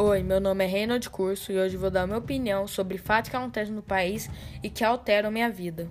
Oi, meu nome é Reino de Curso e hoje vou dar minha opinião sobre fatos que acontecem no país e que alteram minha vida.